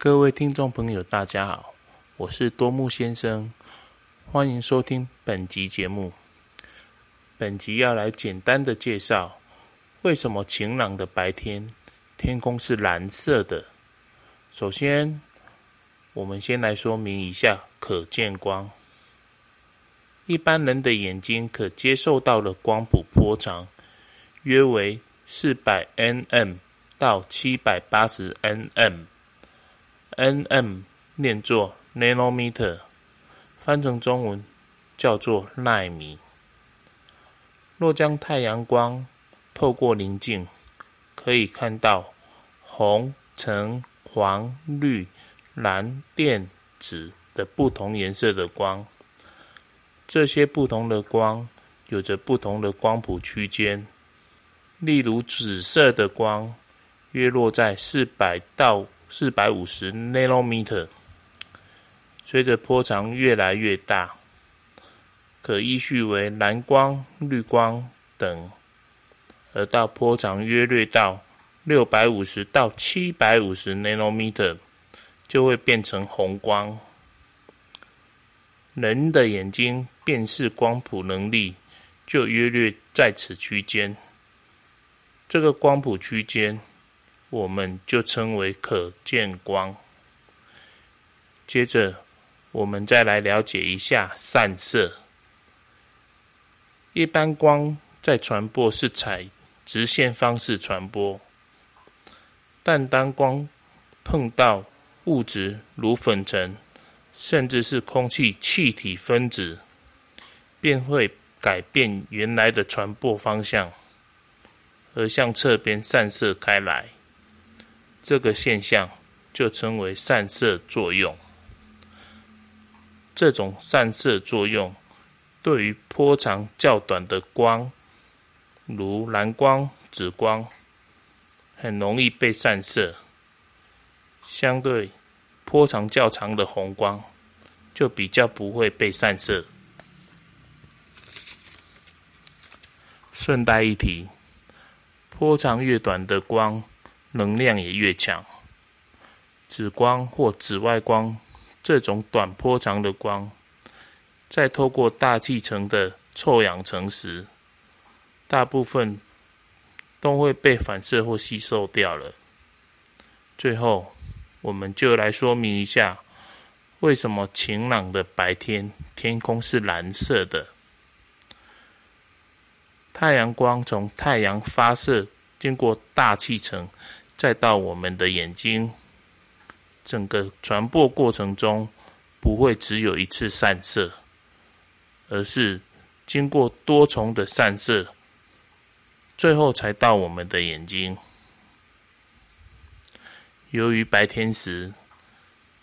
各位听众朋友，大家好，我是多木先生，欢迎收听本集节目。本集要来简单的介绍，为什么晴朗的白天天空是蓝色的。首先，我们先来说明一下可见光。一般人的眼睛可接受到的光谱波长约为四百 nm 到七百八十 nm。Nm 念作 nanometer，翻成中文叫做纳米。若将太阳光透过棱镜，可以看到红、橙、黄、绿、蓝、靛、紫的不同颜色的光。这些不同的光有着不同的光谱区间。例如，紫色的光约落在四百到四百五十 nanometer，随着波长越来越大，可依序为蓝光、绿光等，而到波长约略到六百五十到七百五十 nanometer，就会变成红光。人的眼睛辨识光谱能力就约略在此区间，这个光谱区间。我们就称为可见光。接着，我们再来了解一下散射。一般光在传播是采直线方式传播，但当光碰到物质如粉尘，甚至是空气气体分子，便会改变原来的传播方向，而向侧边散射开来。这个现象就称为散射作用。这种散射作用对于波长较短的光，如蓝光、紫光，很容易被散射；相对波长较长的红光，就比较不会被散射。顺带一提，波长越短的光。能量也越强。紫光或紫外光这种短波长的光，在透过大气层的臭氧层时，大部分都会被反射或吸收掉了。最后，我们就来说明一下，为什么晴朗的白天天空是蓝色的。太阳光从太阳发射。经过大气层，再到我们的眼睛，整个传播过程中不会只有一次散射，而是经过多重的散射，最后才到我们的眼睛。由于白天时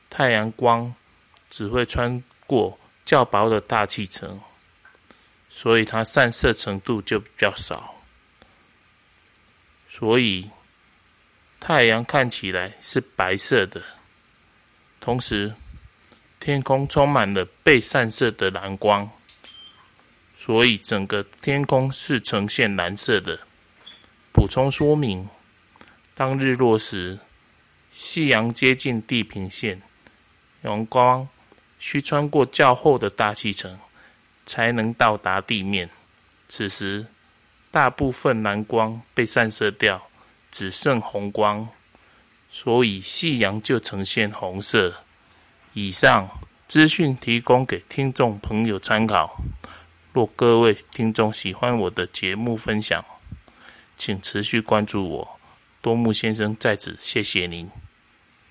太阳光只会穿过较薄的大气层，所以它散射程度就比较少。所以，太阳看起来是白色的，同时天空充满了被散射的蓝光，所以整个天空是呈现蓝色的。补充说明：当日落时，夕阳接近地平线，阳光需穿过较厚的大气层才能到达地面，此时。大部分蓝光被散射掉，只剩红光，所以夕阳就呈现红色。以上资讯提供给听众朋友参考。若各位听众喜欢我的节目分享，请持续关注我。多木先生在此谢谢您。